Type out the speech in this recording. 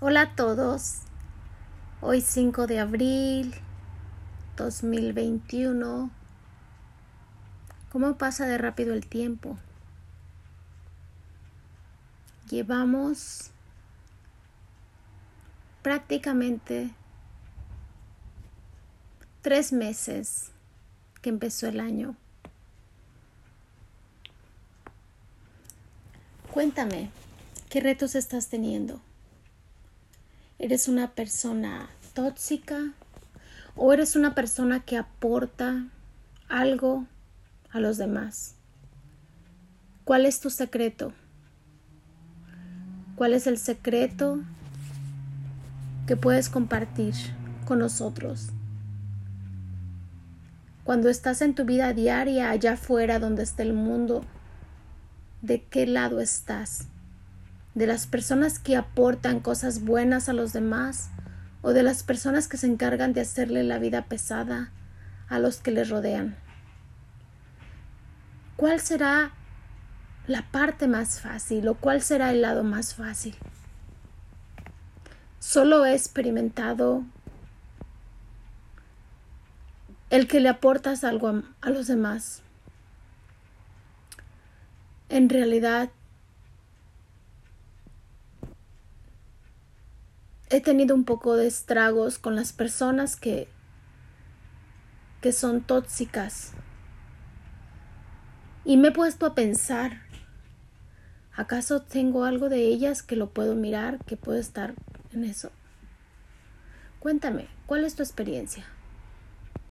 Hola a todos. Hoy 5 de abril 2021. ¿Cómo pasa de rápido el tiempo? Llevamos prácticamente tres meses que empezó el año. Cuéntame, ¿qué retos estás teniendo? ¿Eres una persona tóxica o eres una persona que aporta algo a los demás? ¿Cuál es tu secreto? ¿Cuál es el secreto que puedes compartir con nosotros? Cuando estás en tu vida diaria allá afuera donde está el mundo, ¿de qué lado estás? De las personas que aportan cosas buenas a los demás o de las personas que se encargan de hacerle la vida pesada a los que les rodean. ¿Cuál será la parte más fácil o cuál será el lado más fácil? Solo he experimentado el que le aportas algo a, a los demás. En realidad, he tenido un poco de estragos con las personas que, que son tóxicas. Y me he puesto a pensar, ¿acaso tengo algo de ellas que lo puedo mirar, que puedo estar en eso? Cuéntame, ¿cuál es tu experiencia?